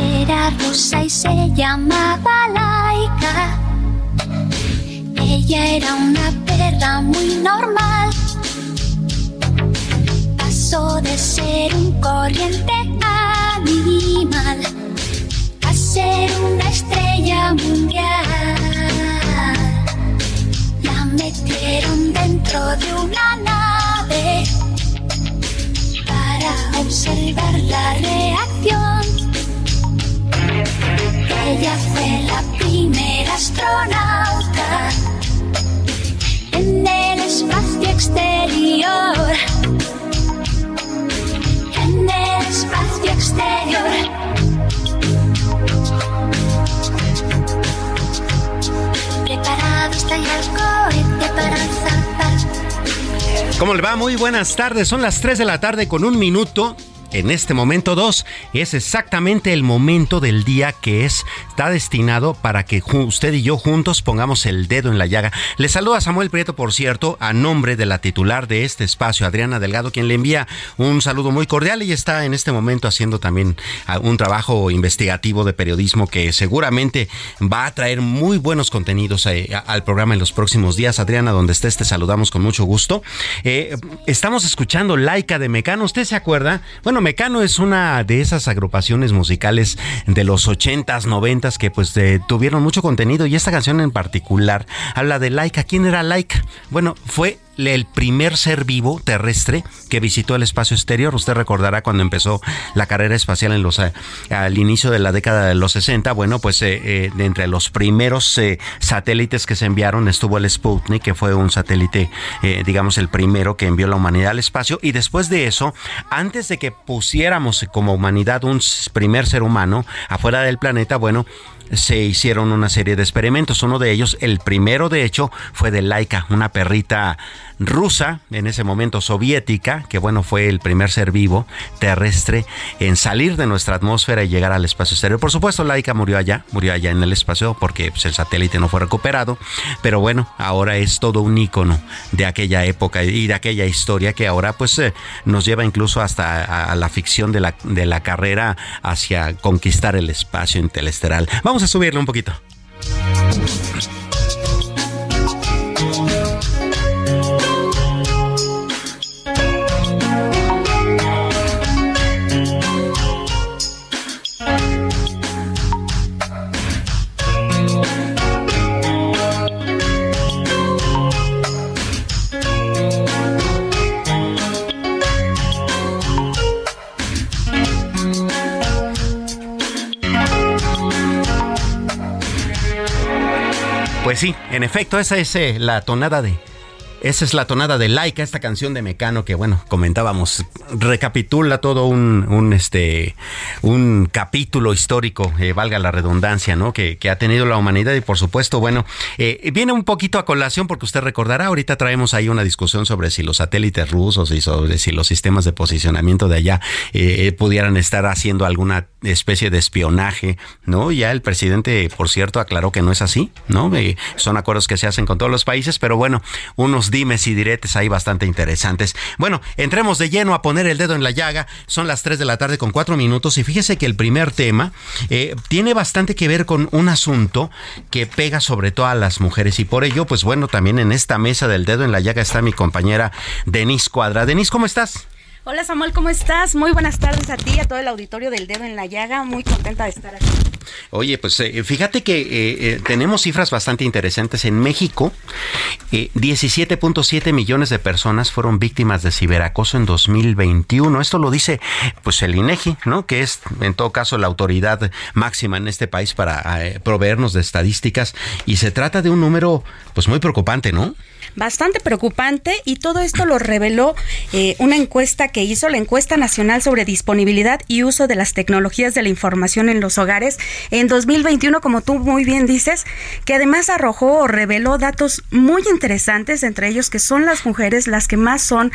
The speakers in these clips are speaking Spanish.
Era rusa y se llamaba Laika. Ella era una perra muy normal. Pasó de ser un corriente animal a ser una estrella mundial. La metieron dentro de una nave para observar la reacción. Ella fue la primera astronauta en el espacio exterior. En el espacio exterior. Preparado está ya el cohete para zarpar. ¿Cómo le va? Muy buenas tardes. Son las 3 de la tarde con un minuto. En este momento 2 es exactamente el momento del día que es, está destinado para que usted y yo juntos pongamos el dedo en la llaga. Le saluda Samuel Prieto, por cierto, a nombre de la titular de este espacio, Adriana Delgado, quien le envía un saludo muy cordial y está en este momento haciendo también ah, un trabajo investigativo de periodismo que seguramente va a traer muy buenos contenidos eh, al programa en los próximos días. Adriana, donde estés, te saludamos con mucho gusto. Eh, estamos escuchando Laica de Mecano. ¿Usted se acuerda? Bueno, Mecano es una de esas agrupaciones musicales de los 80s, 90s que pues eh, tuvieron mucho contenido y esta canción en particular habla de Laika. ¿Quién era Laika? Bueno, fue el primer ser vivo terrestre que visitó el espacio exterior. Usted recordará cuando empezó la carrera espacial en los eh, al inicio de la década de los 60. Bueno, pues eh, eh, entre los primeros satélites que se enviaron estuvo el Sputnik, que fue un satélite, digamos, el primero que envió la humanidad al espacio. Y después de eso, antes de que pusiéramos como humanidad un primer ser humano afuera del planeta, bueno, se hicieron una serie de experimentos. Uno de ellos, el primero de hecho, fue de Laika, una perrita rusa, en ese momento soviética, que bueno, fue el primer ser vivo terrestre en salir de nuestra atmósfera y llegar al espacio exterior. Por supuesto, Laika murió allá, murió allá en el espacio porque pues, el satélite no fue recuperado, pero bueno, ahora es todo un ícono de aquella época y de aquella historia que ahora pues eh, nos lleva incluso hasta la ficción de la, de la carrera hacia conquistar el espacio interestelar. Vamos a subirle un poquito. Sí, en efecto, esa es eh, la tonada de. Esa es la tonada de Laika, esta canción de Mecano que, bueno, comentábamos, recapitula todo un, este, un capítulo histórico, eh, valga la redundancia, ¿no? Que, ha tenido la humanidad y, por supuesto, bueno, eh, viene un poquito a colación porque usted recordará, ahorita traemos ahí una discusión sobre si los satélites rusos y sobre si los sistemas de posicionamiento de allá pudieran estar haciendo alguna especie de espionaje, ¿no? Ya el presidente, por cierto, aclaró que no es así, ¿no? Eh, son acuerdos que se hacen con todos los países, pero bueno, unos dimes y diretes ahí bastante interesantes. Bueno, entremos de lleno a poner el dedo en la llaga. Son las 3 de la tarde con 4 minutos y fíjese que el primer tema eh, tiene bastante que ver con un asunto que pega sobre todo a las mujeres y por ello, pues bueno, también en esta mesa del dedo en la llaga está mi compañera Denise Cuadra. Denise, ¿cómo estás? Hola Samuel, ¿cómo estás? Muy buenas tardes a ti y a todo el auditorio del Dedo en la Llaga. Muy contenta de estar aquí. Oye, pues eh, fíjate que eh, eh, tenemos cifras bastante interesantes. En México, 17.7 millones de personas fueron víctimas de ciberacoso en 2021. Esto lo dice pues el INEGI, ¿no? Que es en todo caso la autoridad máxima en este país para proveernos de estadísticas. Y se trata de un número pues muy preocupante, ¿no? Bastante preocupante y todo esto lo reveló eh, una encuesta que hizo la encuesta nacional sobre disponibilidad y uso de las tecnologías de la información en los hogares en 2021, como tú muy bien dices, que además arrojó o reveló datos muy interesantes, entre ellos que son las mujeres las que más son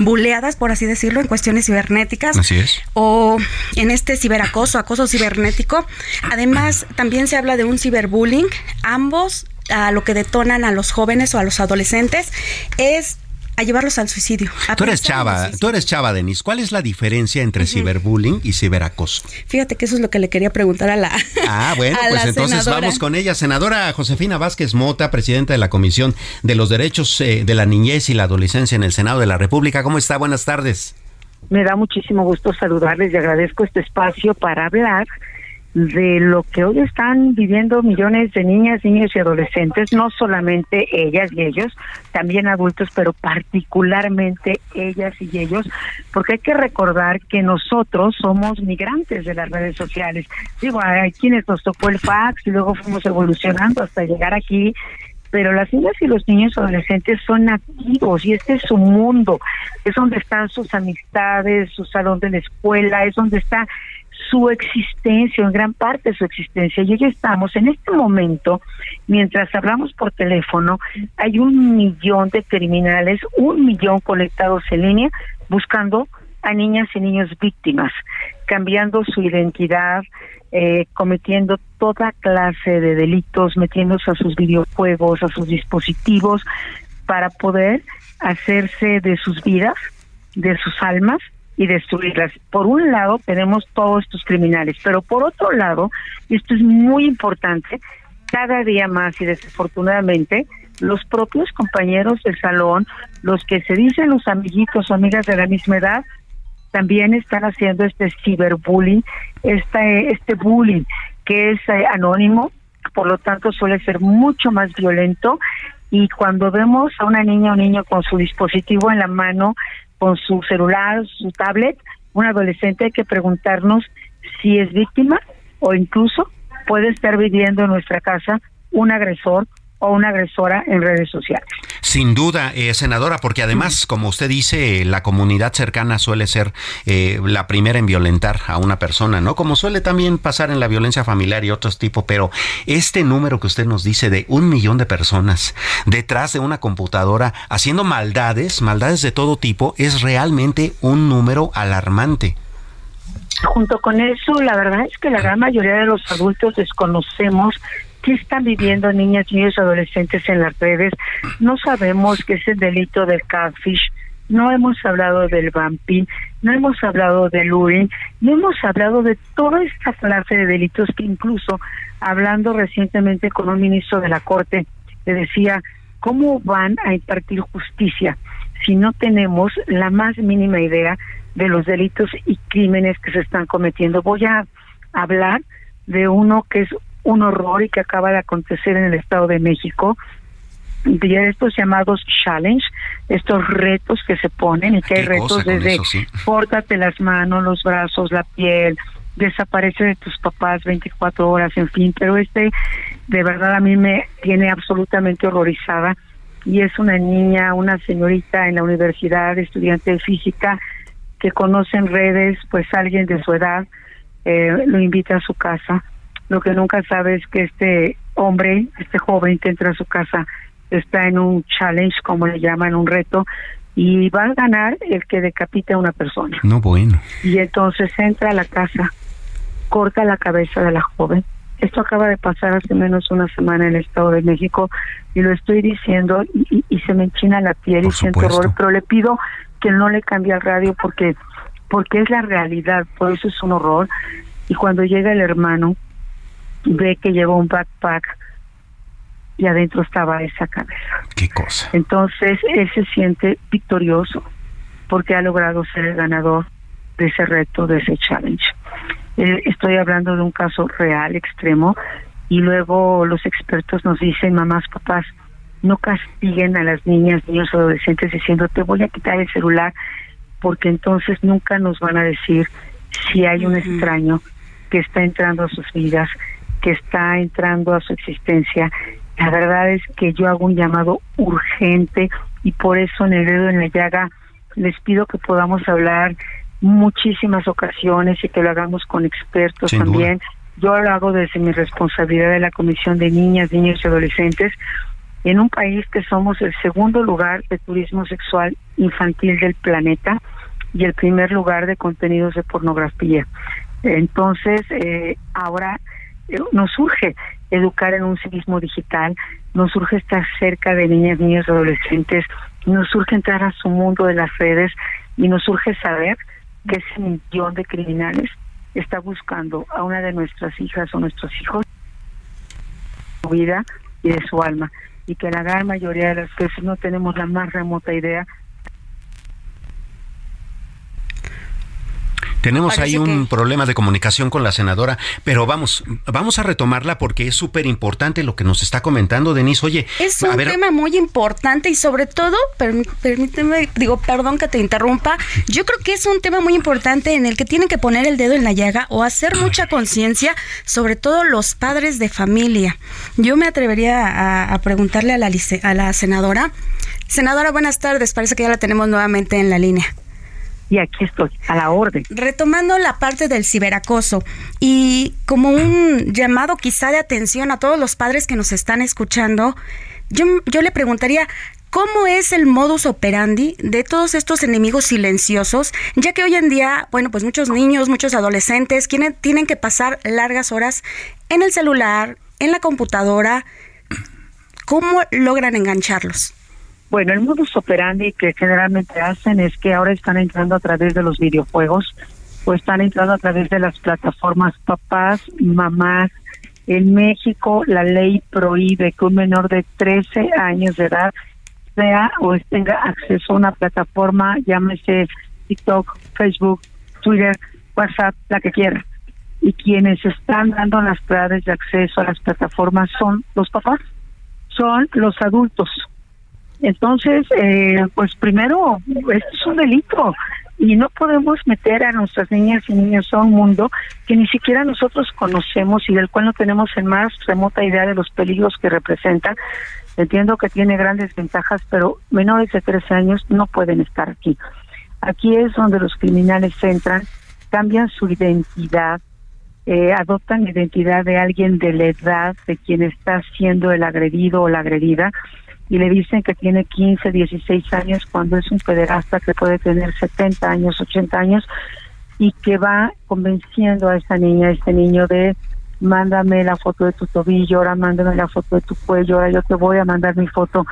buleadas, por así decirlo, en cuestiones cibernéticas. Así es. O en este ciberacoso, acoso cibernético. Además, también se habla de un ciberbullying. Ambos a lo que detonan a los jóvenes o a los adolescentes es a llevarlos al suicidio. Tú eres chava, tú eres chava, Denis. ¿Cuál es la diferencia entre ciberbullying y ciberacoso? Fíjate que eso es lo que le quería preguntar a la. Ah, bueno, pues entonces vamos con ella. Senadora Josefina Vázquez Mota, presidenta de la Comisión de los Derechos eh, de la Niñez y la Adolescencia en el Senado de la República. ¿Cómo está? Buenas tardes. Me da muchísimo gusto saludarles y agradezco este espacio para hablar de lo que hoy están viviendo millones de niñas, niños y adolescentes, no solamente ellas y ellos, también adultos, pero particularmente ellas y ellos, porque hay que recordar que nosotros somos migrantes de las redes sociales. Digo, hay quienes nos tocó el fax y luego fuimos evolucionando hasta llegar aquí pero las niñas y los niños adolescentes son nativos y este es su mundo, es donde están sus amistades, su salón de la escuela, es donde está su existencia, en gran parte de su existencia. Y hoy estamos en este momento, mientras hablamos por teléfono, hay un millón de criminales, un millón conectados en línea, buscando a niñas y niños víctimas, cambiando su identidad, eh, cometiendo toda clase de delitos, metiéndose a sus videojuegos, a sus dispositivos, para poder hacerse de sus vidas, de sus almas, y destruirlas. Por un lado tenemos todos estos criminales, pero por otro lado, y esto es muy importante, cada día más y desafortunadamente los propios compañeros del salón, los que se dicen los amiguitos o amigas de la misma edad, también están haciendo este ciberbullying, este, este bullying que es eh, anónimo, por lo tanto suele ser mucho más violento y cuando vemos a una niña o niño con su dispositivo en la mano, con su celular, su tablet, un adolescente hay que preguntarnos si es víctima o incluso puede estar viviendo en nuestra casa un agresor o una agresora en redes sociales. Sin duda, eh, senadora, porque además, como usted dice, la comunidad cercana suele ser eh, la primera en violentar a una persona, ¿no? Como suele también pasar en la violencia familiar y otros tipos, pero este número que usted nos dice de un millón de personas detrás de una computadora haciendo maldades, maldades de todo tipo, es realmente un número alarmante. Junto con eso, la verdad es que la gran mayoría de los adultos desconocemos ¿Qué están viviendo niñas, niños y adolescentes en las redes? No sabemos qué es el delito del catfish, no hemos hablado del vamping, no hemos hablado del luring, no hemos hablado de toda esta clase de delitos que incluso hablando recientemente con un ministro de la Corte, le decía, ¿cómo van a impartir justicia si no tenemos la más mínima idea de los delitos y crímenes que se están cometiendo? Voy a hablar de uno que es un horror y que acaba de acontecer en el Estado de México. De estos llamados challenge, estos retos que se ponen y que hay retos desde pórtate las manos, los brazos, la piel, desaparece de tus papás 24 horas, en fin, pero este de verdad a mí me tiene absolutamente horrorizada. Y es una niña, una señorita en la universidad, estudiante de física, que conoce en redes, pues alguien de su edad eh, lo invita a su casa lo que nunca sabe es que este hombre, este joven que entra a su casa, está en un challenge, como le llaman, un reto, y va a ganar el que decapite a una persona. No, bueno. Y entonces entra a la casa corta la cabeza de la joven. Esto acaba de pasar hace menos una semana en el Estado de México y lo estoy diciendo y, y se me enchina la piel y siento horror, pero le pido que no le cambie al radio porque porque es la realidad, por eso es un horror. Y cuando llega el hermano, ve que lleva un backpack y adentro estaba esa cabeza. ¿Qué cosa? Entonces él se siente victorioso porque ha logrado ser el ganador de ese reto, de ese challenge. Eh, estoy hablando de un caso real, extremo, y luego los expertos nos dicen, mamás, papás, no castiguen a las niñas, niños, adolescentes diciendo, te voy a quitar el celular, porque entonces nunca nos van a decir si hay un extraño que está entrando a sus vidas, que está entrando a su existencia. La verdad es que yo hago un llamado urgente y por eso en el dedo en la llaga les pido que podamos hablar muchísimas ocasiones y que lo hagamos con expertos también. Yo lo hago desde mi responsabilidad de la Comisión de Niñas, Niños y Adolescentes en un país que somos el segundo lugar de turismo sexual infantil del planeta y el primer lugar de contenidos de pornografía. Entonces, eh, ahora nos urge educar en un civismo digital, nos urge estar cerca de niñas, niños, adolescentes, nos urge entrar a su mundo de las redes y nos urge saber que ese millón de criminales está buscando a una de nuestras hijas o nuestros hijos su vida y de su alma y que la gran mayoría de las veces no tenemos la más remota idea Tenemos ahí un problema de comunicación con la senadora, pero vamos, vamos a retomarla porque es súper importante lo que nos está comentando Denise. Oye, es un tema muy importante y sobre todo, permíteme, digo, perdón que te interrumpa, yo creo que es un tema muy importante en el que tienen que poner el dedo en la llaga o hacer mucha conciencia, sobre todo los padres de familia. Yo me atrevería a, preguntarle a la, a la senadora. Senadora, buenas tardes, parece que ya la tenemos nuevamente en la línea y aquí estoy, a la orden. Retomando la parte del ciberacoso y como un llamado quizá de atención a todos los padres que nos están escuchando, yo, yo le preguntaría, ¿Cómo es el modus operandi de todos estos enemigos silenciosos? Ya que hoy en día, bueno, pues muchos niños, muchos adolescentes tienen, tienen que pasar largas horas en el celular, en la computadora. ¿Cómo logran engancharlos? Bueno, el modus operandi que generalmente hacen es que ahora están entrando a través de los videojuegos o están entrando a través de las plataformas papás, mamás. En México la ley prohíbe que un menor de 13 años de edad sea o tenga acceso a una plataforma, llámese TikTok, Facebook, Twitter, WhatsApp, la que quiera. Y quienes están dando las claves de acceso a las plataformas son los papás, son los adultos entonces, eh, pues primero, esto es un delito y no podemos meter a nuestras niñas y niños a un mundo que ni siquiera nosotros conocemos y del cual no tenemos en más remota idea de los peligros que representa. Entiendo que tiene grandes ventajas, pero menores de 13 años no pueden estar aquí. Aquí es donde los criminales entran, cambian su identidad, eh, adoptan la identidad de alguien de la edad de quien está siendo el agredido o la agredida y le dicen que tiene 15, 16 años cuando es un pederasta que puede tener 70 años, 80 años y que va convenciendo a esa niña, a este niño de mándame la foto de tu tobillo, ahora mándame la foto de tu cuello, ahora yo te voy a mandar mi foto,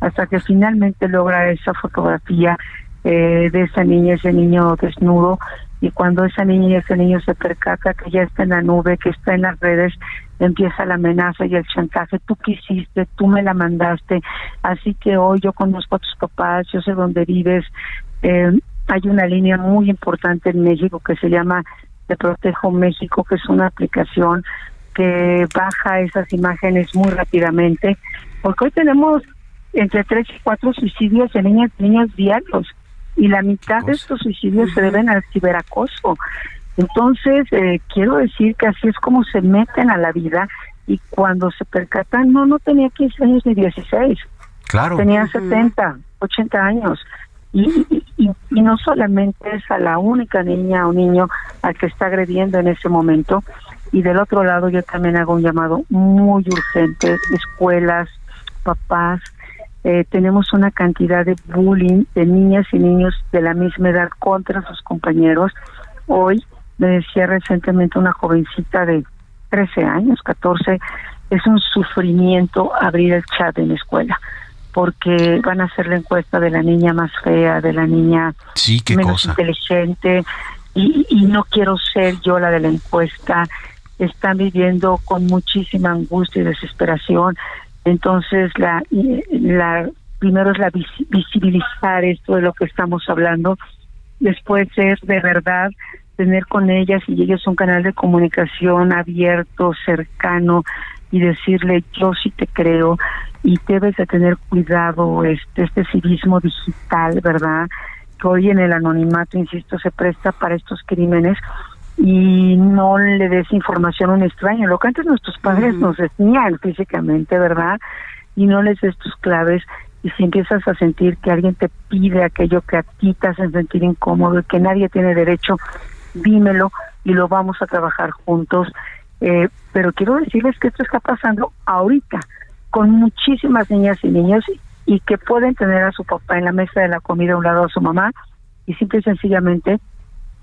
hasta que finalmente logra esa fotografía eh, de esa niña, ese niño desnudo, y cuando esa niña y ese niño se percata que ya está en la nube, que está en las redes, empieza la amenaza y el chantaje, tú quisiste, tú me la mandaste, así que hoy yo conozco a tus papás, yo sé dónde vives, eh, hay una línea muy importante en México que se llama Te Protejo México, que es una aplicación que baja esas imágenes muy rápidamente, porque hoy tenemos entre tres y cuatro suicidios de niñas y niños diarios, y la mitad de estos suicidios se deben al ciberacoso. Entonces, eh, quiero decir que así es como se meten a la vida y cuando se percatan, no, no tenía 15 años ni 16. Claro. Tenía 70, 80 años. Y, y, y, no solamente es a la única niña o niño al que está agrediendo en ese momento, y del otro lado yo también hago un llamado muy urgente, escuelas, papás, eh, tenemos una cantidad de bullying de niñas y niños de la misma edad contra sus compañeros. Hoy me decía recientemente una jovencita de 13 años, 14, es un sufrimiento abrir el chat en la escuela porque van a hacer la encuesta de la niña más fea, de la niña sí, qué menos inteligente y, y no quiero ser yo la de la encuesta. Están viviendo con muchísima angustia y desesperación. Entonces, la, la primero es la visibilizar esto de lo que estamos hablando, después es de verdad tener con ellas y ellos un canal de comunicación abierto, cercano y decirle yo sí te creo y debes de tener cuidado este este civismo digital, ¿verdad? Que hoy en el anonimato, insisto, se presta para estos crímenes y no le des información a un extraño, lo que antes nuestros padres nos decían físicamente, ¿verdad? Y no les des tus claves y si empiezas a sentir que alguien te pide aquello que a ti te hace sentir incómodo y que nadie tiene derecho, dímelo y lo vamos a trabajar juntos. Eh, pero quiero decirles que esto está pasando ahorita con muchísimas niñas y niños y que pueden tener a su papá en la mesa de la comida a un lado a su mamá y simple y sencillamente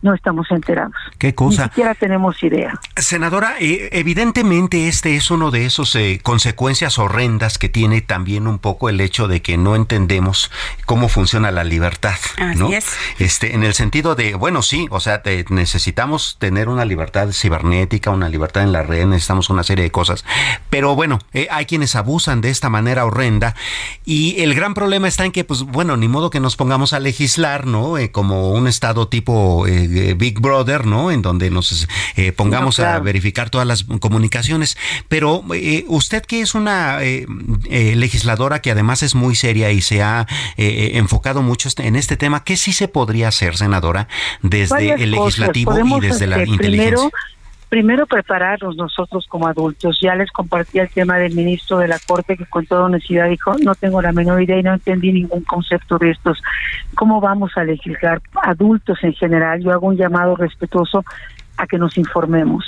no estamos enterados. ¿Qué cosa? Ni siquiera tenemos idea. Senadora, eh, evidentemente este es uno de esos eh, consecuencias horrendas que tiene también un poco el hecho de que no entendemos cómo funciona la libertad, ¿no? Este, en el sentido de, bueno, sí, o sea, necesitamos tener una libertad cibernética, una libertad en la red, necesitamos una serie de cosas, pero bueno, eh, hay quienes abusan de esta manera horrenda y el gran problema está en que, pues, bueno, ni modo que nos pongamos a legislar, ¿no? como un estado tipo Big Brother, ¿no? En donde nos eh, pongamos a verificar todas las comunicaciones. Pero eh, usted que es una eh, legisladora que además es muy seria y se ha enfocado mucho este, en este tema, ¿qué sí se podría hacer, senadora, desde el legislativo y desde la inteligencia? primero prepararnos nosotros como adultos. Ya les compartí el tema del ministro de la Corte que con toda honestidad dijo, no tengo la menor idea y no entendí ningún concepto de estos. ¿Cómo vamos a legislar? Adultos en general, yo hago un llamado respetuoso a que nos informemos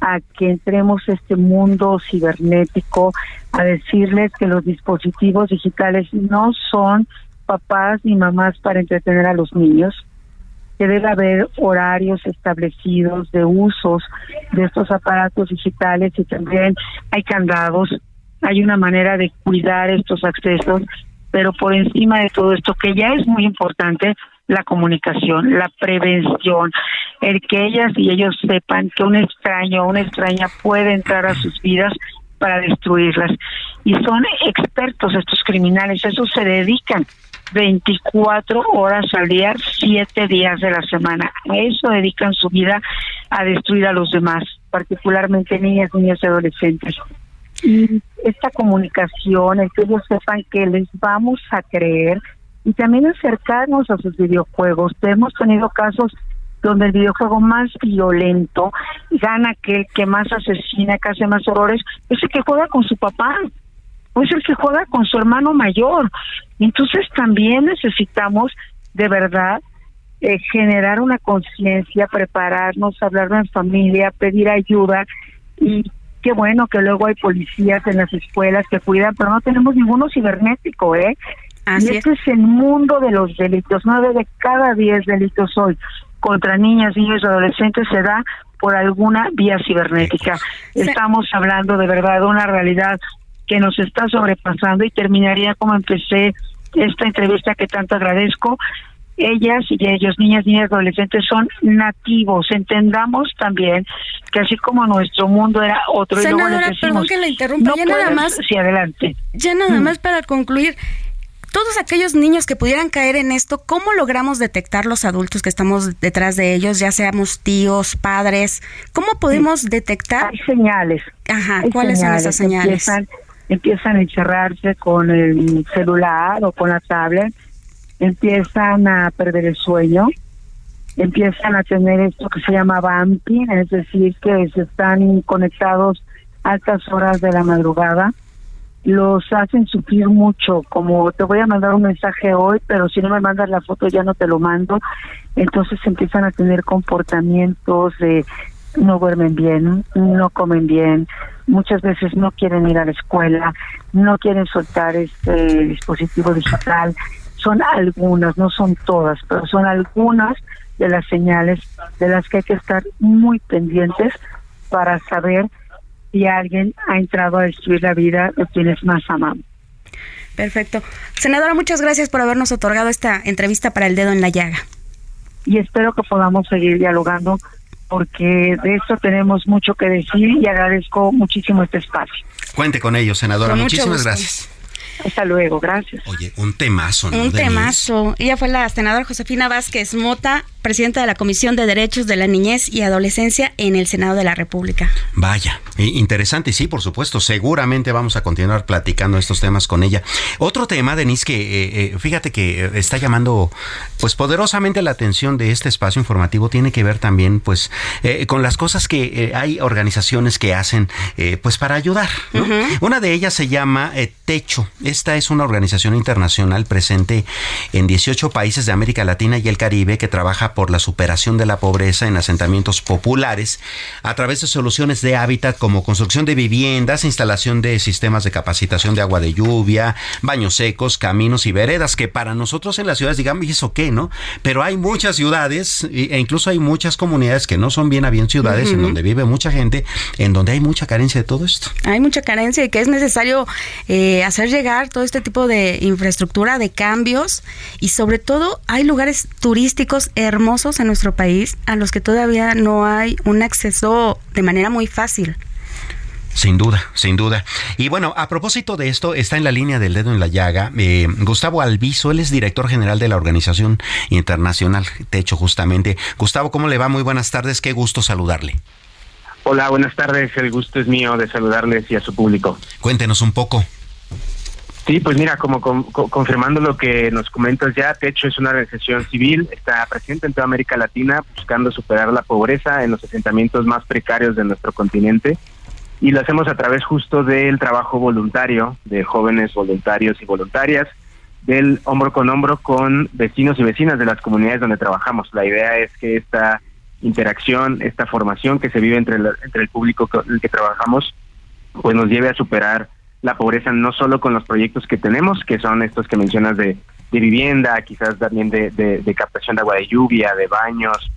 a que entremos a este mundo cibernético, a decirles que los dispositivos digitales no son papás ni mamás para entretener a los niños, que debe haber horarios establecidos de usos de estos aparatos digitales y también hay candados, hay una manera de cuidar estos accesos, pero por encima de todo esto, que ya es muy importante, la comunicación, la prevención, el que ellas y ellos sepan que un extraño o una extraña puede entrar a sus vidas para destruirlas. Y son expertos estos criminales, eso se dedican 24 horas al día, 7 días de la semana. A eso dedican su vida a destruir a los demás, particularmente niñas, niños y adolescentes. Y esta comunicación, el que ellos sepan que les vamos a creer y también acercarnos a sus videojuegos. Hemos tenido casos donde el videojuego más violento gana aquel que más asesina, que hace más horrores, es el que juega con su papá o es el que juega con su hermano mayor. Entonces también necesitamos de verdad eh, generar una conciencia, prepararnos, hablar en familia, pedir ayuda y qué bueno que luego hay policías en las escuelas que cuidan, pero no tenemos ninguno cibernético, ¿eh? y este es. el mundo de los delitos. Nueve de cada diez delitos hoy contra niñas, niños y adolescentes se da por alguna vía cibernética. Estamos hablando de verdad de una realidad que nos está sobrepasando y terminaría como empecé esta entrevista que tanto agradezco. Ellas y ellos, niñas, niñas, adolescentes, son nativos. Entendamos también que así como nuestro mundo era otro y luego perdón que la interrumpa, ya nada más. Sí, adelante. Ya nada mm. más para concluir todos aquellos niños que pudieran caer en esto, ¿cómo logramos detectar los adultos que estamos detrás de ellos, ya seamos tíos, padres? ¿Cómo podemos detectar? Hay señales. Ajá, ¿cuáles son esas señales? empiezan a encerrarse con el celular o con la tablet, empiezan a perder el sueño, empiezan a tener esto que se llama vamping, es decir, que se están conectados altas horas de la madrugada, los hacen sufrir mucho, como te voy a mandar un mensaje hoy, pero si no me mandas la foto ya no te lo mando, entonces empiezan a tener comportamientos de no duermen bien, no comen bien, muchas veces no quieren ir a la escuela, no quieren soltar este dispositivo digital, son algunas, no son todas, pero son algunas de las señales de las que hay que estar muy pendientes para saber si alguien ha entrado a destruir la vida de quienes más amamos. Perfecto. Senadora, muchas gracias por habernos otorgado esta entrevista para el dedo en la llaga. Y espero que podamos seguir dialogando porque de esto tenemos mucho que decir y agradezco muchísimo este espacio. Cuente con ello, senadora. Muchísimas gracias. Hasta luego, gracias. Oye, un temazo, ¿no? Un temazo. Ella fue la senadora Josefina Vázquez Mota, presidenta de la Comisión de Derechos de la Niñez y Adolescencia en el Senado de la República. Vaya, interesante, sí, por supuesto. Seguramente vamos a continuar platicando estos temas con ella. Otro tema, Denise, que eh, eh, fíjate que eh, está llamando pues poderosamente la atención de este espacio informativo tiene que ver también pues con las cosas que hay organizaciones que hacen pues para ayudar. Una de ellas se llama Techo. Esta es una organización internacional presente en 18 países de América Latina y el Caribe que trabaja por la superación de la pobreza en asentamientos populares a través de soluciones de hábitat como construcción de viviendas, instalación de sistemas de capacitación de agua de lluvia, baños secos, caminos y veredas, que para nosotros en las ciudades digamos, ¿y eso qué, no? Pero hay muchas ciudades e incluso hay muchas comunidades que no son bien a bien ciudades, en donde vive mucha gente, en donde hay mucha carencia de todo esto. Hay mucha carencia y que es necesario eh, hacer llegar todo este tipo de infraestructura, de cambios y sobre todo hay lugares turísticos hermosos en nuestro país a los que todavía no hay un acceso de manera muy fácil. Sin duda, sin duda. Y bueno, a propósito de esto, está en la línea del dedo en la llaga eh, Gustavo Alviso, él es director general de la Organización Internacional Techo, justamente. Gustavo, ¿cómo le va? Muy buenas tardes, qué gusto saludarle. Hola, buenas tardes, el gusto es mío de saludarles y a su público. Cuéntenos un poco. Sí, pues mira, como confirmando lo que nos comentas ya, Techo es una organización civil, está presente en toda América Latina buscando superar la pobreza en los asentamientos más precarios de nuestro continente y lo hacemos a través justo del trabajo voluntario de jóvenes voluntarios y voluntarias, del hombro con hombro con vecinos y vecinas de las comunidades donde trabajamos. La idea es que esta interacción, esta formación que se vive entre, entre el público con el que trabajamos, pues nos lleve a superar la pobreza no solo con los proyectos que tenemos, que son estos que mencionas de, vivienda, quizás también de, de, captación de agua de lluvia, de baños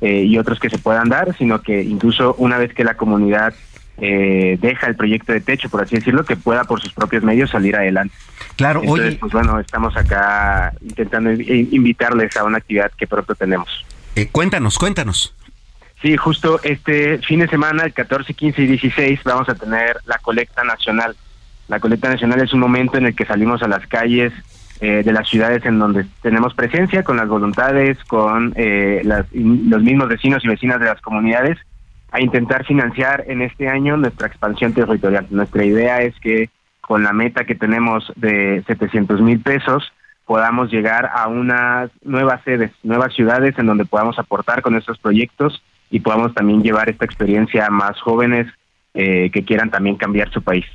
eh, y otros que se puedan dar, sino que incluso una vez que la comunidad eh, deja el proyecto de techo, por así decirlo, que pueda por sus propios medios salir adelante. Claro, Entonces, pues bueno, estamos acá intentando invitarles a una actividad que pronto tenemos. Eh, cuéntanos, cuéntanos. Sí, justo este fin de semana, el 14, 15 y 16, vamos a tener la colecta nacional la colecta nacional es un momento en el que salimos a las calles eh, de las ciudades en donde tenemos presencia con las voluntades, con eh, los mismos vecinos y vecinas de las comunidades, a intentar financiar en este año nuestra expansión territorial. Nuestra idea es que con la meta que tenemos de 700 mil pesos podamos llegar a unas nuevas sedes, nuevas ciudades en donde podamos aportar con estos proyectos y podamos también llevar esta experiencia a más jóvenes eh, que quieran también cambiar su país.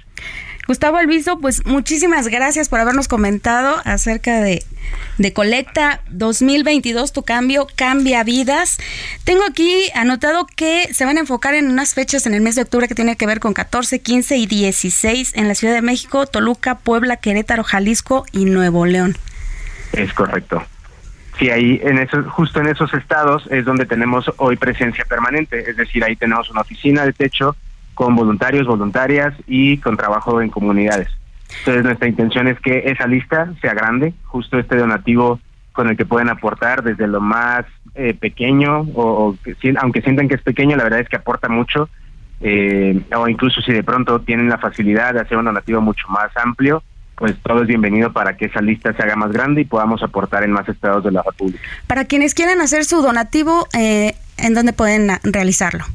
Gustavo Alviso, pues muchísimas gracias por habernos comentado acerca de, de Colecta 2022, tu cambio cambia vidas. Tengo aquí anotado que se van a enfocar en unas fechas en el mes de octubre que tiene que ver con 14, 15 y 16 en la Ciudad de México, Toluca, Puebla, Querétaro, Jalisco y Nuevo León. Es correcto. Sí, ahí en eso, justo en esos estados es donde tenemos hoy presencia permanente, es decir, ahí tenemos una oficina de techo con voluntarios, voluntarias y con trabajo en comunidades. Entonces nuestra intención es que esa lista sea grande, justo este donativo con el que pueden aportar desde lo más eh, pequeño o, aunque sientan que es pequeño, la verdad es que aporta mucho eh, o incluso si de pronto tienen la facilidad de hacer un donativo mucho más amplio, pues todo es bienvenido para que esa lista se haga más grande y podamos aportar en más estados de la República. Para quienes quieran hacer su donativo, eh, ¿en dónde pueden realizarlo?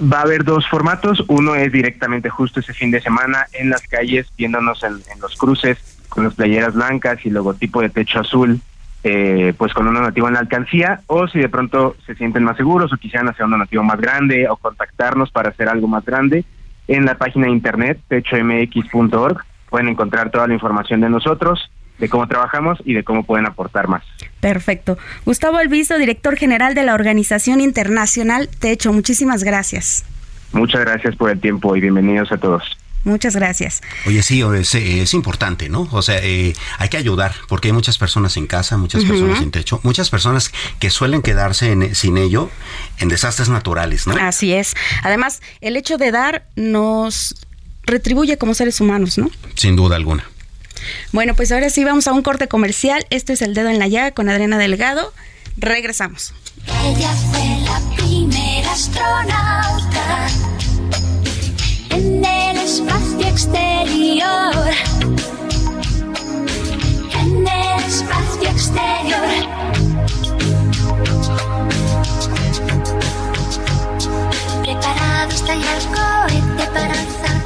Va a haber dos formatos. Uno es directamente justo ese fin de semana en las calles, viéndonos en, los cruces con las playeras blancas y logotipo de techo azul, eh, pues con un donativo en la alcancía. O si de pronto se sienten más seguros o quisieran hacer un donativo más grande o contactarnos para hacer algo más grande, en la página de internet techomx.org pueden encontrar toda la información de nosotros de cómo trabajamos y de cómo pueden aportar más. Perfecto. Gustavo Alviso, director general de la Organización Internacional Techo, muchísimas gracias. Muchas gracias por el tiempo y bienvenidos a todos. Muchas gracias. Oye, sí, es, importante, ¿no? O sea, eh, hay que ayudar porque hay muchas personas en casa, muchas personas sin techo, muchas personas que suelen quedarse sin ello en desastres naturales, ¿no? Así es. Además, el hecho de dar nos retribuye como seres humanos, ¿no? Sin duda alguna. Bueno, pues ahora sí vamos a un corte comercial. Esto es El Dedo en la Llaga con Adriana Delgado. Regresamos. Ella fue la primera astronauta en el espacio exterior. En el espacio exterior. Preparado está ya el cohete para zarpar.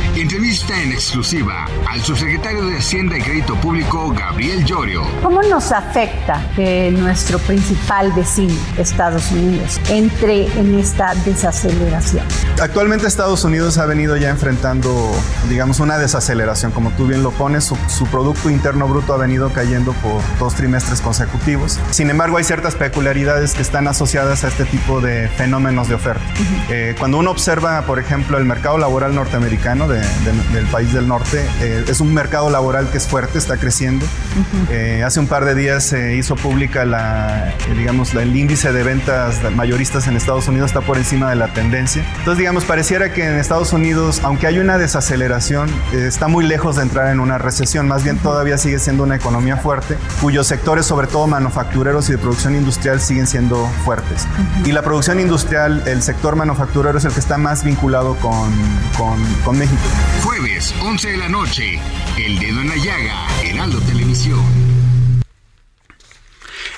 entrevista en exclusiva al subsecretario de Hacienda y Crédito Público, Gabriel Llorio. ¿Cómo nos afecta que nuestro principal vecino, Estados Unidos, entre en esta desaceleración? Actualmente Estados Unidos ha venido ya enfrentando, digamos, una desaceleración, como tú bien lo pones, su, su Producto Interno Bruto ha venido cayendo por dos trimestres consecutivos. Sin embargo, hay ciertas peculiaridades que están asociadas a este tipo de fenómenos de oferta. Eh, cuando uno observa, por ejemplo, el mercado laboral norteamericano de, de, del país del norte, eh, es un mercado laboral que es fuerte, está creciendo. eh, hace un par de días se hizo pública la, eh, digamos, la, el índice de ventas mayoristas en Estados Unidos está por encima de la tendencia. Entonces, digamos, pareciera que en Estados Unidos, aunque hay una desaceleración, eh, está muy lejos de entrar en una recesión. Más bien todavía sigue siendo una economía fuerte, cuyos sectores, sobre todo manufactureros y de producción industrial, siguen siendo fuertes. Y la producción industrial, el sector manufacturero es el que está más vinculado con, con, con México. Jueves, 11 de la noche, El Dedo en la Llaga, Heraldo Televisión.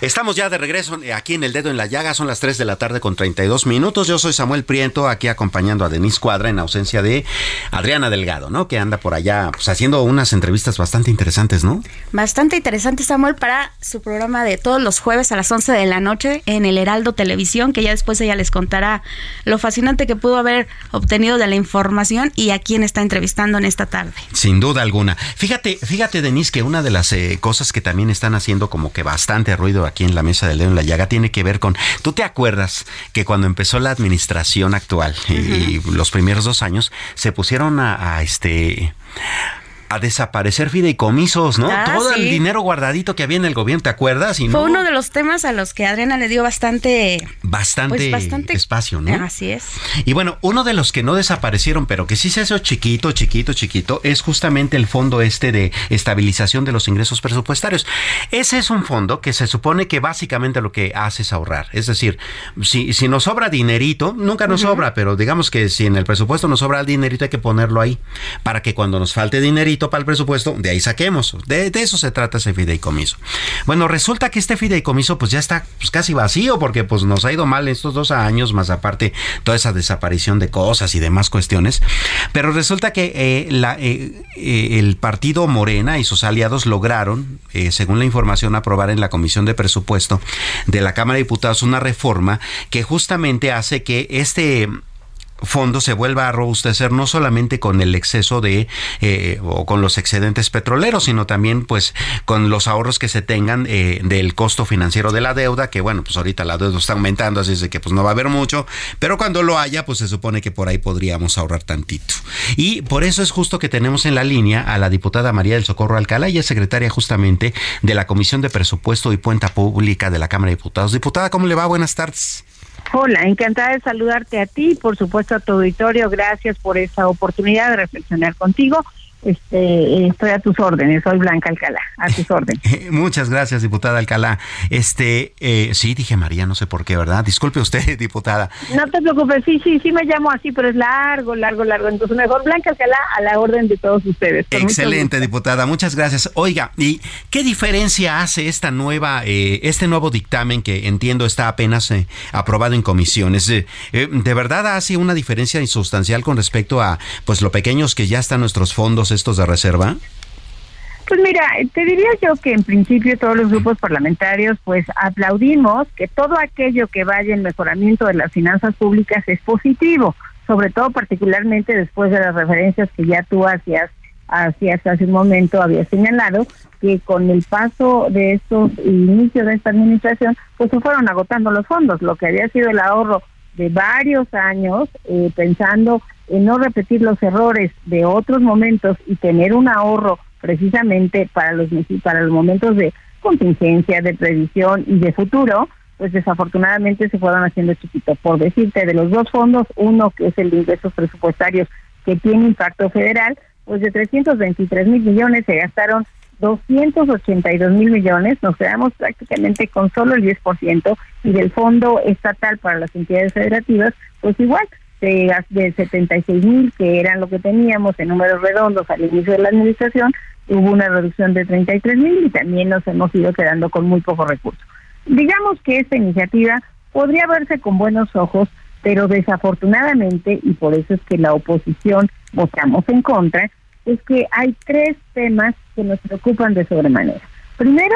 Estamos ya de regreso eh, aquí en El Dedo en la Llaga, son las 3 de la tarde con 32 minutos. Yo soy Samuel Priento, aquí acompañando a Denise Cuadra en ausencia de Adriana Delgado, ¿no? Que anda por allá pues, haciendo unas entrevistas bastante interesantes, ¿no? Bastante interesante, Samuel, para su programa de todos los jueves a las 11 de la noche en el Heraldo Televisión, que ya después ella les contará lo fascinante que pudo haber obtenido de la información y a quién está entrevistando en esta tarde. Sin duda alguna. Fíjate, fíjate, Denise, que una de las eh, cosas que también están haciendo como que bastante ruido aquí en la mesa del dedo en la llaga tiene que ver con. ¿Tú te acuerdas que cuando empezó la administración actual y, y los primeros dos años se pusieron a, a este a desaparecer fideicomisos, ¿no? Ah, Todo sí. el dinero guardadito que había en el gobierno, ¿te acuerdas? Y Fue no, uno de los temas a los que Adriana le dio bastante, bastante, pues, bastante espacio, ¿no? Así es. Y bueno, uno de los que no desaparecieron, pero que sí se hizo chiquito, chiquito, chiquito, es justamente el fondo este de estabilización de los ingresos presupuestarios. Ese es un fondo que se supone que básicamente lo que hace es ahorrar. Es decir, si, si nos sobra dinerito, nunca nos sobra, pero digamos que si en el presupuesto nos sobra el dinerito hay que ponerlo ahí, para que cuando nos falte dinerito para el presupuesto, de ahí saquemos. De, eso se trata ese fideicomiso. Bueno, resulta que este fideicomiso pues ya está pues, casi vacío, porque pues nos ha ido mal estos dos años, más aparte toda esa desaparición de cosas y demás cuestiones. Pero resulta que eh, eh, eh, el partido Morena y sus aliados lograron, según la información, aprobar en la Comisión de Presupuesto de la Cámara de Diputados una reforma que justamente hace que este fondo se vuelva a robustecer no solamente con el exceso de eh, o con los excedentes petroleros, sino también pues con los ahorros que se tengan eh, del costo financiero de la deuda, que bueno, pues ahorita la deuda está aumentando, así es de que pues no va a haber mucho, pero cuando lo haya, pues se supone que por ahí podríamos ahorrar tantito. Y por eso es justo que tenemos en la línea a la diputada María del Socorro Alcalá, ella es secretaria justamente de la Comisión de Presupuesto y Cuenta Pública de la Cámara de Diputados. Diputada, ¿cómo le va? Buenas tardes. Hola, encantada de saludarte a ti y por supuesto a tu auditorio. Gracias por esta oportunidad de reflexionar contigo. Este, estoy a tus órdenes, soy Blanca Alcalá, a tus órdenes. Muchas gracias, diputada Alcalá. Este, eh, sí, dije María, no sé por qué, ¿verdad? Disculpe usted, diputada. No te preocupes, sí, sí, sí me llamo así, pero es largo, largo, largo. Entonces mejor Blanca Alcalá a la orden de todos ustedes. Excelente, diputada. Muchas gracias. Oiga, ¿y qué diferencia hace esta nueva, eh, este nuevo dictamen que entiendo está apenas eh, aprobado en comisiones? Eh, eh, ¿De verdad hace una diferencia insustancial con respecto a, pues, lo pequeños que ya están nuestros fondos estos de reserva? Pues mira, te diría yo que en principio todos los grupos parlamentarios pues aplaudimos que todo aquello que vaya en mejoramiento de las finanzas públicas es positivo, sobre todo particularmente después de las referencias que ya tú hacías, hacías hace un momento, habías señalado que con el paso de estos inicios de esta administración pues se fueron agotando los fondos, lo que había sido el ahorro de varios años eh, pensando en no repetir los errores de otros momentos y tener un ahorro precisamente para los para los momentos de contingencia, de previsión y de futuro, pues desafortunadamente se fueron haciendo chiquitos. Por decirte, de los dos fondos, uno que es el de ingresos presupuestarios que tiene impacto federal, pues de 323 mil millones se gastaron 282 mil millones, nos quedamos prácticamente con solo el 10% y del fondo estatal para las entidades federativas, pues igual, de, de 76 mil que eran lo que teníamos en números redondos al inicio de la administración, hubo una reducción de 33 mil y también nos hemos ido quedando con muy pocos recursos. Digamos que esta iniciativa podría verse con buenos ojos, pero desafortunadamente, y por eso es que la oposición votamos en contra, es que hay tres temas que nos preocupan de sobremanera. Primero,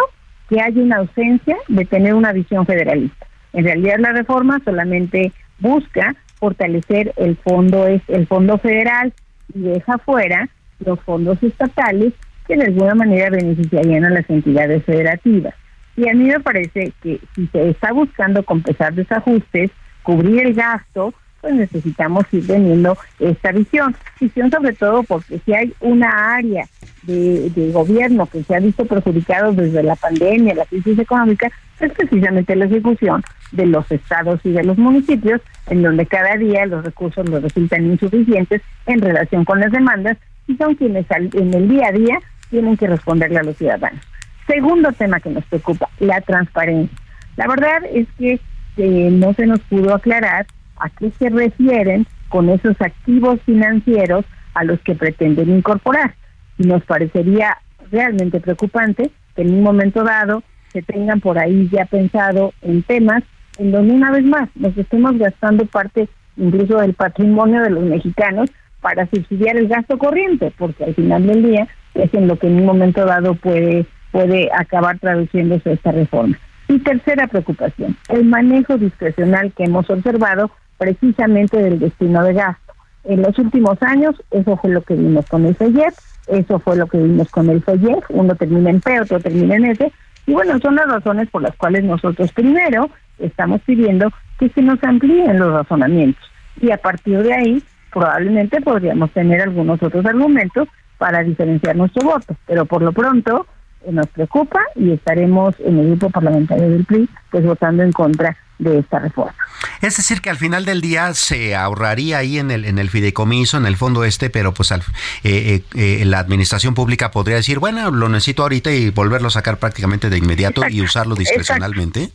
que hay una ausencia de tener una visión federalista. En realidad la reforma solamente busca fortalecer el fondo es el fondo federal y deja fuera los fondos estatales que de alguna manera beneficiarían a las entidades federativas. Y a mí me parece que si se está buscando compensar desajustes, cubrir el gasto, pues necesitamos ir teniendo esta visión. Visión sobre todo porque si hay una área de, gobierno que se ha visto perjudicado desde la pandemia, la crisis económica, es precisamente la ejecución de los estados y de los municipios, en donde cada día los recursos les resultan insuficientes en relación con las demandas y son quienes en el día a día tienen que responderle a los ciudadanos. Segundo tema que nos preocupa, la transparencia. La verdad es que eh, no se nos pudo aclarar a qué se refieren con esos activos financieros a los que pretenden incorporar. Y nos parecería realmente preocupante que en un momento dado se tengan por ahí ya pensado en temas en donde una vez más nos estemos gastando parte incluso del patrimonio de los mexicanos para subsidiar el gasto corriente, porque al final del día es en lo que en un momento dado puede puede acabar traduciéndose esta reforma. Y tercera preocupación, el manejo discrecional que hemos observado precisamente del destino de gasto. En los últimos años, eso fue lo que vimos con el FEYEP, eso fue lo que vimos con el FEYEF, uno termina en P, otro termina en S, y bueno, son las razones por las cuales nosotros primero estamos pidiendo que se nos amplíen los razonamientos y a partir de ahí probablemente podríamos tener algunos otros argumentos para diferenciar nuestro voto. Pero por lo pronto eh, nos preocupa y estaremos en el grupo parlamentario del PRI pues votando en contra de esta reforma. Es decir, que al final del día se ahorraría ahí en el, en el fideicomiso, en el fondo este, pero pues al, eh, eh, la administración pública podría decir, bueno, lo necesito ahorita y volverlo a sacar prácticamente de inmediato y usarlo discrecionalmente.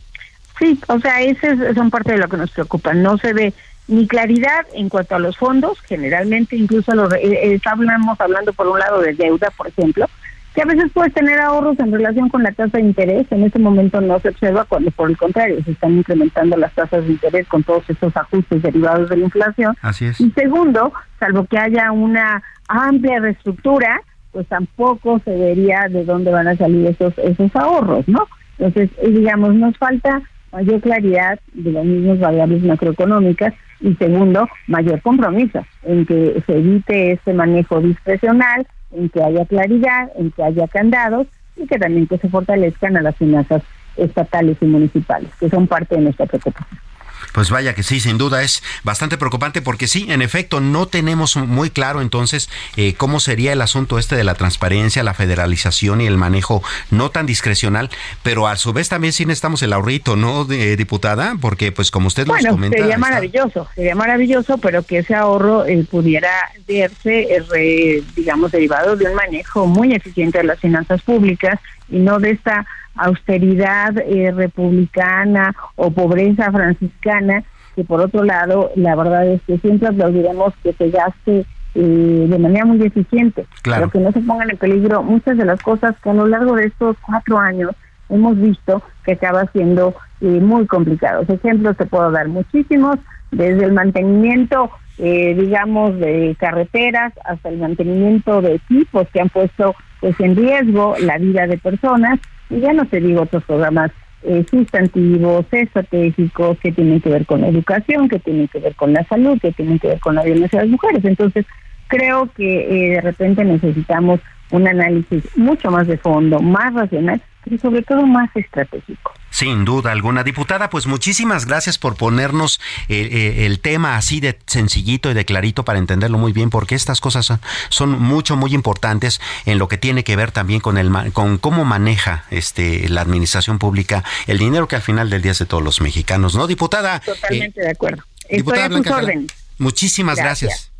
Sí, o sea, ese son parte de lo que nos preocupa. No se ve ni claridad en cuanto a los fondos, generalmente incluso lo, eh, estamos hablando por un lado de deuda, por ejemplo, que a veces puedes tener ahorros en relación con la tasa de interés, en este momento no se observa cuando por el contrario se están incrementando las tasas de interés con todos estos ajustes derivados de la inflación. Así es. Y segundo, salvo que haya una amplia reestructura, pues tampoco se vería de dónde van a salir esos esos ahorros, ¿no? Entonces, eh, digamos, nos falta mayor claridad de las mismas variables macroeconómicas y segundo, mayor compromiso en que se evite este manejo discrecional, en que haya claridad, en que haya candados y que también que se fortalezcan a las finanzas estatales y municipales, que son parte de nuestra preocupación. Pues vaya que sí, sin duda es bastante preocupante porque sí, en efecto, no tenemos muy claro entonces eh, cómo sería el asunto este de la transparencia, la federalización y el manejo no tan discrecional, pero a su vez también sí necesitamos el ahorrito, ¿no, diputada? Porque pues como usted bueno, nos comenta... Sería maravilloso, sería maravilloso, pero que ese ahorro eh, pudiera verse, eh, digamos, derivado de un manejo muy eficiente de las finanzas públicas y no de esta austeridad eh, republicana o pobreza franciscana, que por otro lado, la verdad es que siempre aplaudiremos que se gaste eh, de manera muy eficiente, claro. pero que no se pongan en peligro muchas de las cosas que a lo largo de estos cuatro años hemos visto que acaba siendo eh, muy complicados. Ejemplos te puedo dar muchísimos, desde el mantenimiento, digamos, de carreteras hasta el mantenimiento de equipos que han puesto pues en riesgo la vida de personas y ya no te digo otros programas eh, sustantivos, estratégicos, que tienen que ver con la educación, que tienen que ver con la salud, que tienen que ver con la violencia de las mujeres. Entonces, creo que eh, de repente necesitamos un análisis mucho más de fondo, más racional, pero sobre todo más estratégico. Sin duda alguna. Diputada, pues muchísimas gracias por ponernos eh, eh, el tema así de sencillito y de clarito para entenderlo muy bien, porque estas cosas son, mucho, muy importantes en lo que tiene que ver también con el con cómo maneja este la administración pública el dinero que al final del día es de todos los mexicanos, ¿no, diputada? Totalmente de acuerdo. Estoy a tus órdenes. Muchísimas gracias.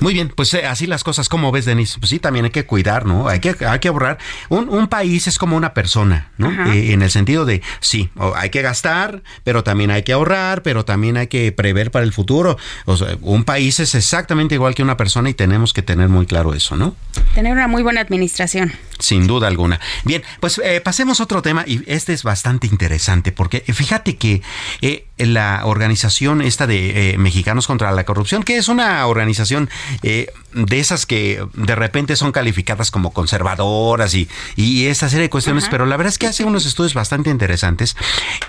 Muy bien, pues eh, así las cosas, ¿cómo ves, Denise? Pues sí, también hay que cuidar, ¿no? Hay que, hay que ahorrar. Un, un país es como una persona, ¿no? Eh, en el sentido de, sí, hay que gastar, pero también hay que ahorrar, pero también hay que prever para el futuro. O sea, un país es exactamente igual que una persona y tenemos que tener muy claro eso, ¿no? Tener una muy buena administración. Sin duda alguna. Bien, pues eh, pasemos a otro tema y este es bastante interesante porque fíjate que la organización esta de Mexicanos contra la Corrupción, que es una organización eh, de esas que de repente son calificadas como conservadoras y, y esa serie de cuestiones, pero la verdad es que hace unos estudios bastante interesantes.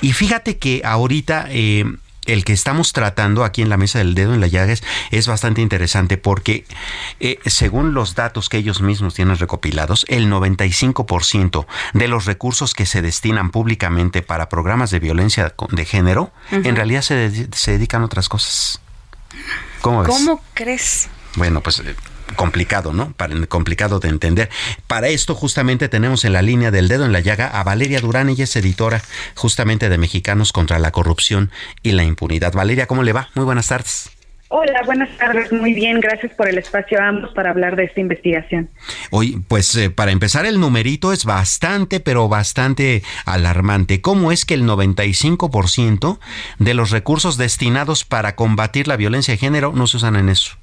Y fíjate que ahorita... El que estamos tratando aquí en la mesa del dedo en la llagas es bastante interesante porque eh, según los datos que ellos mismos tienen recopilados, el 95% de los recursos que se destinan públicamente para programas de violencia de género, en realidad se, se, dedican a otras cosas. ¿Cómo, ¿Cómo crees? Bueno, pues eh, complicado, ¿no? Para, complicado de entender. Para esto justamente tenemos en la línea del dedo en la llaga a Valeria Durán, ella es editora justamente de Mexicanos contra la Corrupción y la Impunidad. Valeria, ¿cómo le va? Muy buenas tardes. Hola, buenas tardes. Muy bien, gracias por el espacio a ambos para hablar de esta investigación. Hoy, pues eh, para empezar, el numerito es bastante, pero bastante alarmante. ¿Cómo es que el 95% de los recursos destinados para combatir la violencia de género no se usan en eso?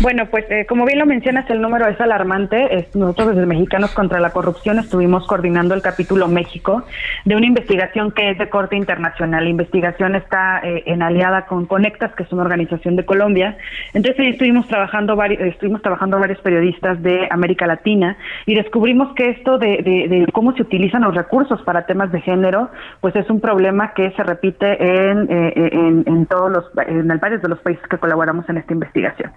Bueno, pues eh, como bien lo mencionas, el número es alarmante. nosotros desde Mexicanos contra la Corrupción estuvimos coordinando el capítulo México de una investigación que es de corte internacional. La investigación está eh, en aliada con Conectas, que es una organización de Colombia. Entonces ahí estuvimos trabajando, estuvimos trabajando varios periodistas de América Latina y descubrimos que esto de, cómo se utilizan los recursos para temas de género, pues es un problema que se repite en, eh, en todos los, en varios de los países que colaboramos en esta investigación.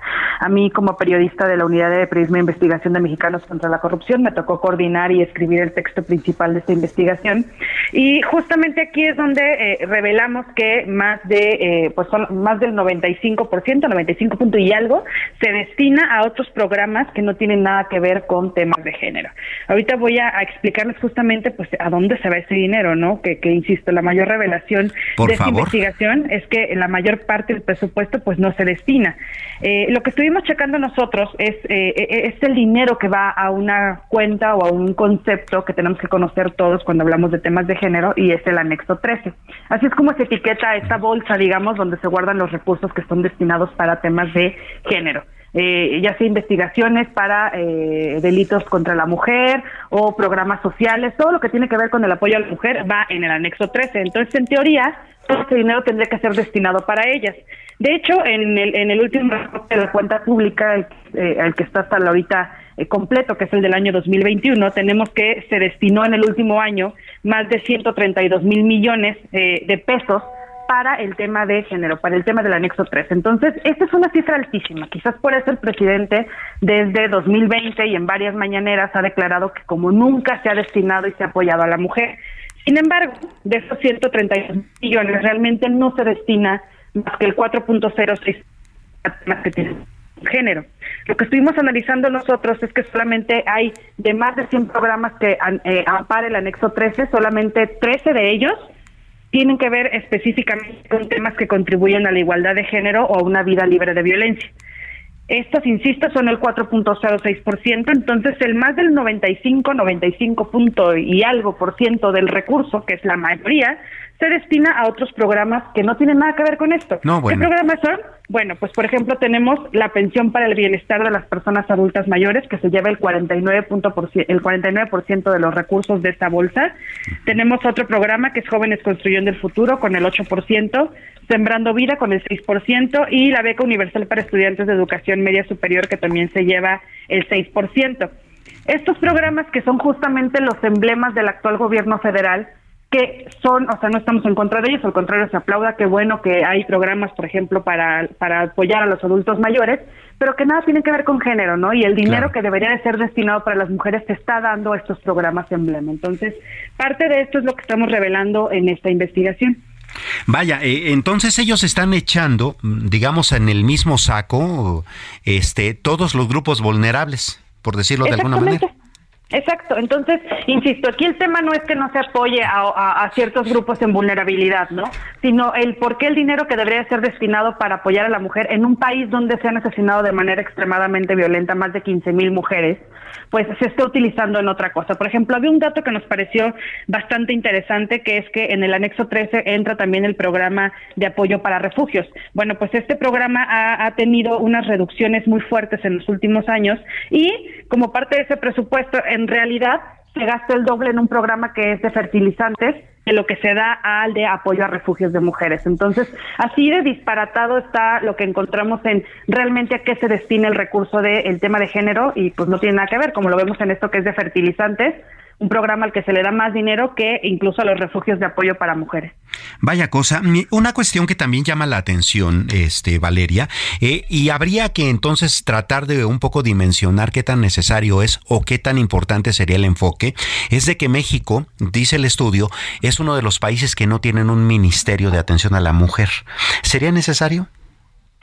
Mí como periodista de la Unidad de Periodismo e Investigación de Mexicanos contra la Corrupción me tocó coordinar y escribir el texto principal de esta investigación y justamente aquí es donde eh, revelamos que más de eh, pues son más del 95%, 95 punto y algo se destina a otros programas que no tienen nada que ver con temas de género. Ahorita voy a, explicarles justamente pues a dónde se va ese dinero, ¿no? Que, que insisto, la mayor revelación de esta investigación es que la mayor parte del presupuesto pues no se destina. Eh, lo que estuvimos checando nosotros es, eh, eh, es el dinero que va a una cuenta o a un concepto que tenemos que conocer todos cuando hablamos de temas de género y es el anexo 13. Así es como se etiqueta esta bolsa, digamos, donde se guardan los recursos que son destinados para temas de género. ya sea investigaciones para delitos contra la mujer o programas sociales, todo lo que tiene que ver con el apoyo a la mujer va en el anexo 13. Entonces, en teoría, todo ese dinero tendría que ser destinado para ellas. De hecho, en el, en el último reporte de cuenta pública, el, eh, que está hasta ahorita eh, completo, que es el del año 2021, tenemos que se destinó en el último año más de 132 mil millones eh, de pesos para el tema de género, para el tema del anexo 3. Entonces, esta es una cifra altísima. Quizás por eso el presidente desde 2020 y en varias mañaneras ha declarado que como nunca se ha destinado y se ha apoyado a la mujer. Sin embargo, de esos 132 millones realmente no se destina más que el 4.06 más que tiene género. Lo que estuvimos analizando nosotros es que solamente hay de más de 100 programas que eh, ampara el anexo 13, solamente 13 de ellos tienen que ver específicamente con temas que contribuyen a la igualdad de género o a una vida libre de violencia. Estos, insisto, son el 4.06%, entonces el más del 95, 95 punto y algo por ciento del recurso, que es la mayoría, se destina a otros programas que no tienen nada que ver con esto. ¿Qué programas son? Bueno, pues por ejemplo tenemos la pensión para el bienestar de las personas adultas mayores que se lleva el 49 el 49% de los recursos de esta bolsa. Tenemos otro programa que es Jóvenes Construyendo el Futuro con el 8%, Sembrando Vida con el 6% y la beca universal para estudiantes de educación media superior que también se lleva el 6%. Estos programas que son justamente los emblemas del actual gobierno federal que son, o sea, no estamos en contra de ellos, al contrario, se aplauda que bueno que hay programas, por ejemplo, para, para apoyar a los adultos mayores, pero que nada tienen que ver con género, ¿no? Y el dinero que debería de ser destinado para las mujeres se está dando a estos programas emblema. Entonces, parte de esto es lo que estamos revelando en esta investigación. Vaya, eh, entonces ellos están echando, digamos, en el mismo saco, este, todos los grupos vulnerables, por decirlo de alguna manera. Exacto, entonces, insisto, aquí el tema no es que no se apoye a, ciertos grupos en vulnerabilidad, ¿no? Sino el por qué el dinero que debería ser destinado para apoyar a la mujer en un país donde se han asesinado de manera extremadamente violenta más de 15 mil mujeres, pues se está utilizando en otra cosa. Por ejemplo, había un dato que nos pareció bastante interesante, que es que en el anexo 13 entra también el programa de apoyo para refugios. Bueno, pues este programa ha, ha tenido unas reducciones muy fuertes en los últimos años y como parte de ese presupuesto, en realidad se gasta el doble en un programa que es de fertilizantes de lo que se da al de apoyo a refugios de mujeres. Entonces, así de disparatado está lo que encontramos en realmente a qué se destina el recurso del tema de género y pues no tiene nada que ver, como lo vemos en esto que es de fertilizantes, un programa al que se le da más dinero que incluso a los refugios de apoyo para mujeres. Vaya cosa, una cuestión que también llama la atención, este Valeria, eh, y habría que entonces tratar de un poco dimensionar qué tan necesario es o qué tan importante sería el enfoque, es de que México, dice el estudio, es uno de los países que no tienen un ministerio de atención a la mujer. ¿Sería necesario?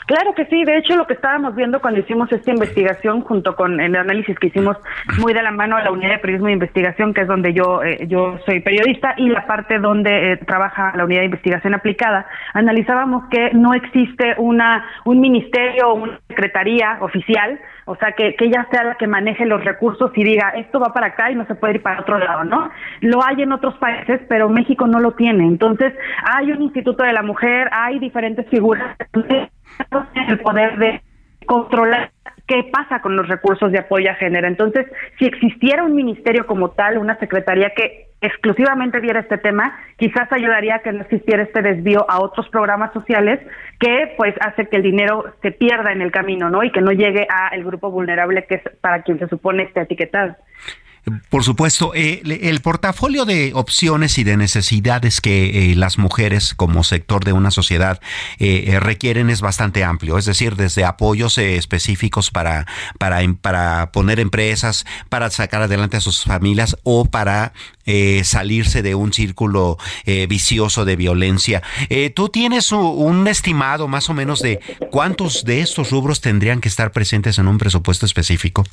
Claro que sí, de hecho lo que estábamos viendo cuando hicimos esta investigación junto con el análisis que hicimos muy de la mano a la unidad de periodismo de investigación, que es donde yo eh, yo soy periodista y la parte donde eh, trabaja la unidad de investigación aplicada, analizábamos que no existe una un ministerio o una secretaría oficial, o sea, que, que ella sea la que maneje los recursos y diga, esto va para acá y no se puede ir para otro lado, ¿no? Lo hay en otros países, pero México no lo tiene. Entonces, hay un Instituto de la Mujer, hay diferentes figuras el poder de controlar qué pasa con los recursos de apoyo a género. Entonces, si existiera un ministerio como tal, una secretaría que exclusivamente viera este tema, quizás ayudaría a que no existiera este desvío a otros programas sociales que pues hace que el dinero se pierda en el camino, ¿no? Y que no llegue a el grupo vulnerable que es para quien se supone está etiquetado. Por supuesto, eh, el portafolio de opciones y de necesidades que eh, las mujeres como sector de una sociedad eh, requieren es bastante amplio, es decir, desde apoyos específicos para, para, para poner empresas, para sacar adelante a sus familias o para salirse de un círculo vicioso de violencia. ¿Tú tienes un estimado más o menos de cuántos de estos rubros tendrían que estar presentes en un presupuesto específico?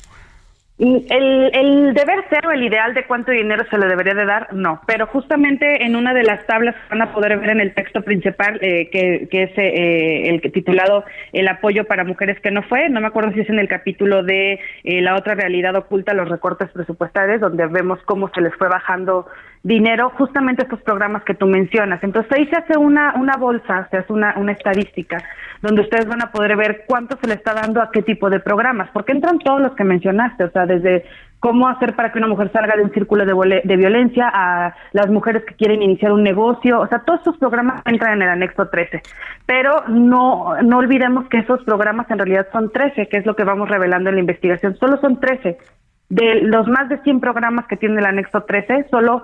El, el, deber ser o el ideal de cuánto dinero se le debería de dar, no. Pero justamente en una de las tablas van a poder ver en el texto principal, eh, que, que, es eh, el titulado El apoyo para mujeres que no fue, no me acuerdo si es en el capítulo de eh, la otra realidad oculta, los recortes presupuestales, donde vemos cómo se les fue bajando dinero justamente estos programas que tú mencionas. Entonces ahí se hace una, una bolsa, se hace una, una estadística donde ustedes van a poder ver cuánto se le está dando a qué tipo de programas, porque entran todos los que mencionaste, o sea, desde cómo hacer para que una mujer salga de un círculo de, de violencia a las mujeres que quieren iniciar un negocio, o sea, todos estos programas entran en el anexo 13, pero no, no olvidemos que esos programas en realidad son 13, que es lo que vamos revelando en la investigación, solo son 13. De los más de 100 programas que tiene el anexo 13, solo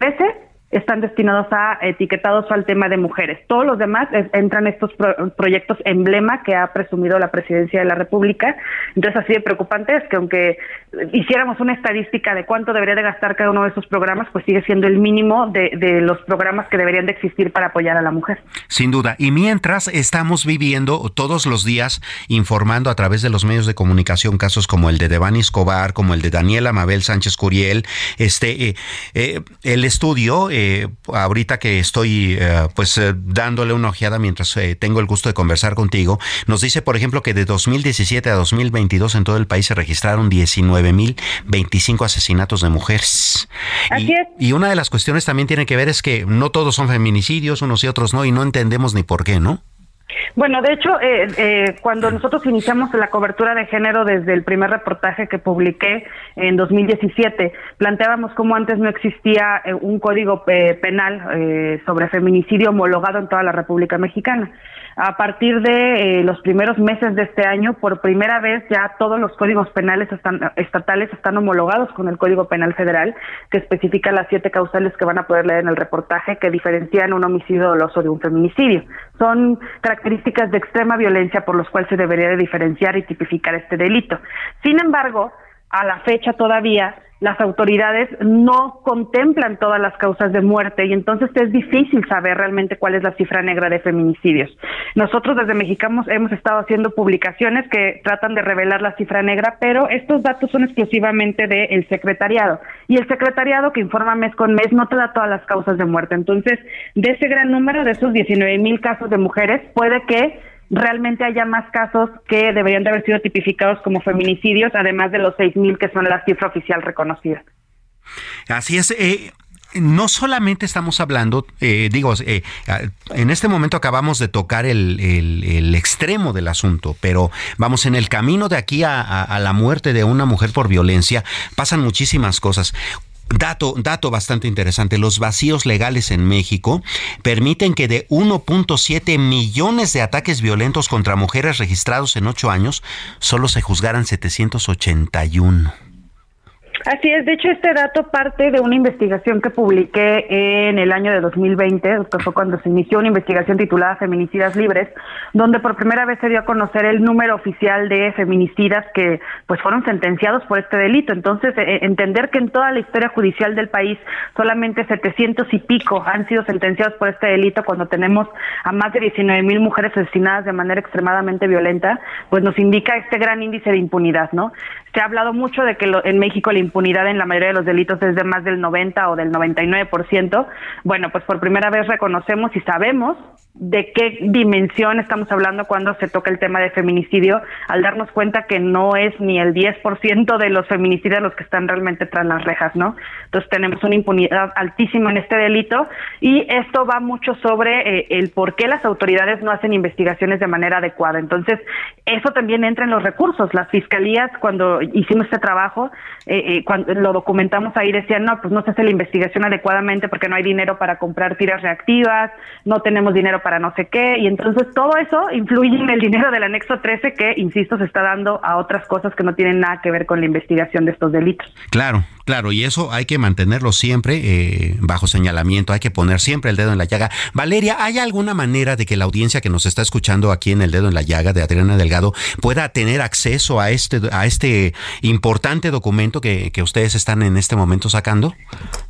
13 están destinados a etiquetados al tema de mujeres. Todos los demás entran estos proyectos emblema que ha presumido la presidencia de la República. Entonces, así de preocupante es que aunque hiciéramos una estadística de cuánto debería de gastar cada uno de esos programas, pues sigue siendo el mínimo de, de los programas que deberían de existir para apoyar a la mujer. Sin duda. Y mientras estamos viviendo todos los días informando a través de los medios de comunicación casos como el de Devani Escobar, como el de Daniela Mabel Sánchez Curiel, este, eh, eh, el estudio eh, ahorita que estoy eh, pues eh, dándole una ojeada mientras tengo el gusto de conversar contigo, nos dice, por ejemplo, que de 2017 a 2022 en todo el país se registraron 19.025 asesinatos de mujeres. Así y, y una de las cuestiones también tiene que ver es que no todos son feminicidios, unos y otros no, y no entendemos ni por qué, ¿no? Bueno, de hecho, eh, eh, cuando nosotros iniciamos la cobertura de género desde el primer reportaje que publiqué en 2017, planteábamos cómo antes no existía eh, un código penal sobre feminicidio homologado en toda la República Mexicana. A partir de los primeros meses de este año, por primera vez ya todos los códigos penales estatales están homologados con el Código Penal Federal, que especifica las siete causales que van a poder leer en el reportaje que diferencian un homicidio doloso de un feminicidio. Son características de extrema violencia por los cuales se debería de diferenciar y tipificar este delito. Sin embargo, a la fecha todavía las autoridades no contemplan todas las causas de muerte y entonces es difícil saber realmente cuál es la cifra negra de feminicidios. Nosotros desde Mexicanos hemos estado haciendo publicaciones que tratan de revelar la cifra negra, pero estos datos son exclusivamente del secretariado y el secretariado que informa mes con mes no te da todas las causas de muerte. Entonces, de ese gran número, de esos 19 mil casos de mujeres, puede que realmente haya más casos que deberían de haber sido tipificados como feminicidios, además de los 6.000 que son la cifra oficial reconocida. Así es. Eh, no solamente estamos hablando, eh, digo, eh, en este momento acabamos de tocar el, extremo del asunto, pero vamos, en el camino de aquí a, la muerte de una mujer por violencia pasan muchísimas cosas. Dato, dato bastante interesante, los vacíos legales en México permiten que de 1.7 millones de ataques violentos contra mujeres registrados en ocho años, solo se juzgaran 781. Así es, de hecho este dato parte de una investigación que publiqué en el año de 2020, que fue cuando se inició una investigación titulada Feminicidas Libres, donde por primera vez se dio a conocer el número oficial de feminicidas que pues fueron sentenciados por este delito. Entonces, eh, entender que en toda la historia judicial del país solamente 700 y pico han sido sentenciados por este delito cuando tenemos a más de 19 mil mujeres asesinadas de manera extremadamente violenta, pues nos indica este gran índice de impunidad, ¿no? Se ha hablado mucho de que en México la impunidad en la mayoría de los delitos es de más del 90 o del 99%. Bueno, pues por primera vez reconocemos y sabemos de qué dimensión estamos hablando cuando se toca el tema de feminicidio, al darnos cuenta que no es ni el 10% de los feminicidios los que están realmente tras las rejas, ¿no? Entonces tenemos una impunidad altísima en este delito y esto va mucho sobre eh, el por qué las autoridades no hacen investigaciones de manera adecuada. Entonces, eso también entra en los recursos. Las fiscalías, cuando hicimos este trabajo, eh, eh, cuando lo documentamos ahí, decían, no, pues no se hace la investigación adecuadamente porque no hay dinero para comprar tiras reactivas, no tenemos dinero para no sé qué, y entonces todo eso influye en el dinero del anexo 13 que, insisto, se está dando a otras cosas que no tienen nada que ver con la investigación de estos delitos. Claro, Claro, y eso hay que mantenerlo siempre eh, bajo señalamiento, hay que poner siempre el dedo en la llaga. Valeria, ¿hay alguna manera de que la audiencia que nos está escuchando aquí en el dedo en la llaga de Adriana Delgado pueda tener acceso a este, a este importante documento que, que ustedes están en este momento sacando?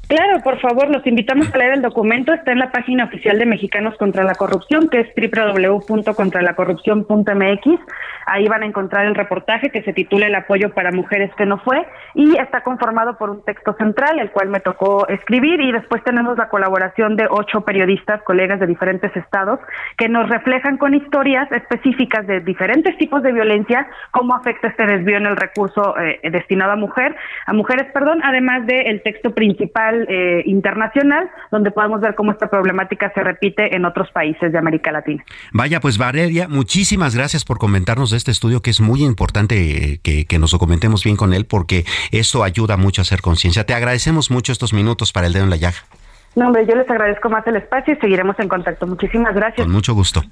Claro, por favor, los invitamos a leer el documento. Está en la página oficial de Mexicanos contra la Corrupción, que es www.contralacorrupción.mx. Ahí van a encontrar el reportaje que se titula El apoyo para mujeres que no fue y está conformado por un texto central, el cual me tocó escribir y después tenemos la colaboración de ocho periodistas, colegas de diferentes estados, que nos reflejan con historias específicas de diferentes tipos de violencia, cómo afecta este desvío en el recurso eh, destinado a mujer, a mujeres, perdón, además del texto principal eh, internacional, donde podemos ver cómo esta problemática se repite en otros países de América Latina. Vaya, pues Valeria, muchísimas gracias por comentarnos de este estudio, que es muy importante que, que nos documentemos bien con él, porque esto ayuda mucho a hacer conciencia. Te agradecemos mucho estos minutos para el dedo en la llaga. No, hombre, yo les agradezco más el espacio y seguiremos en contacto. Muchísimas gracias. Con mucho gusto.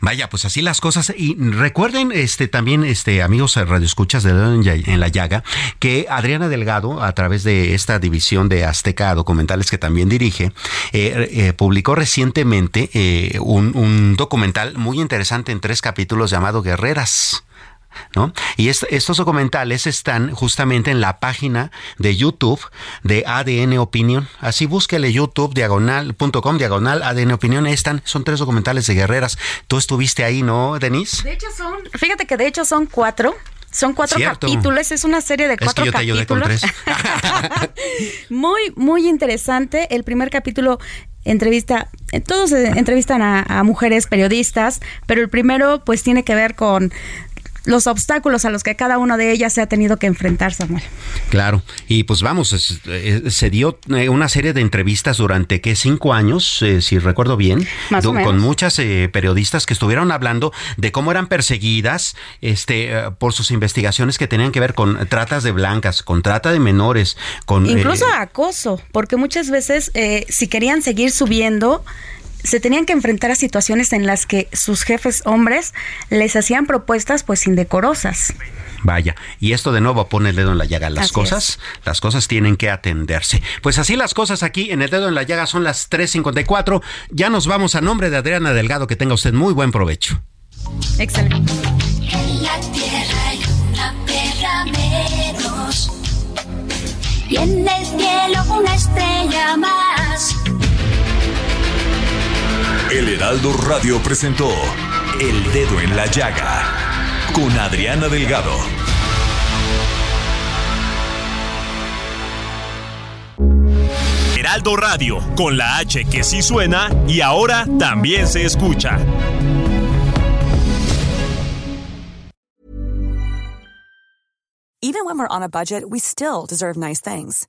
Vaya, pues así las cosas. Y recuerden, este también, este amigos radioescuchas de en la llaga, que Adriana Delgado, a través de esta división de Azteca Documentales que también dirige, eh, eh, publicó recientemente eh, un, un documental muy interesante en tres capítulos llamado Guerreras. ¿No? Y estos documentales están justamente en la página de YouTube de ADN Opinión. Así búsquele YouTube diagonal.com diagonal ADN Opinión. Están, son tres documentales de guerreras. Tú estuviste ahí, ¿no, Denise? De hecho son, fíjate que de hecho son cuatro. Son cuatro capítulos, es una serie de cuatro es que yo te capítulos. Con tres. muy, muy interesante. El primer capítulo entrevista, todos entrevistan a, a, mujeres periodistas, pero el primero pues tiene que ver con los obstáculos a los que cada una de ellas se ha tenido que enfrentar, Samuel. Claro, y pues vamos, eh, se dio eh, una serie de entrevistas durante, ¿qué? Cinco años, eh, si recuerdo bien, con muchas periodistas que estuvieron hablando de cómo eran perseguidas este, por sus investigaciones que tenían que ver con tratas de blancas, con trata de menores, con... Incluso acoso, porque muchas veces si querían seguir subiendo, se tenían que enfrentar a situaciones en las que sus jefes hombres les hacían propuestas pues indecorosas. Vaya, y esto de nuevo pone el dedo en la llaga. Las cosas, las cosas tienen que atenderse. Pues así las cosas aquí en el dedo en la llaga son las 3.54. Ya nos vamos a nombre de Adriana Delgado. Que tenga usted muy buen provecho. Excelente. En la tierra hay una perra menos. Y en el cielo una estrella más. El Heraldo Radio presentó El Dedo en la Llaga con Adriana Delgado. Heraldo Radio, con la H que sí suena y ahora también se escucha. Even when we're on a budget, we still deserve nice things.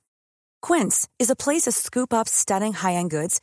Quince is a place to scoop up stunning high-end goods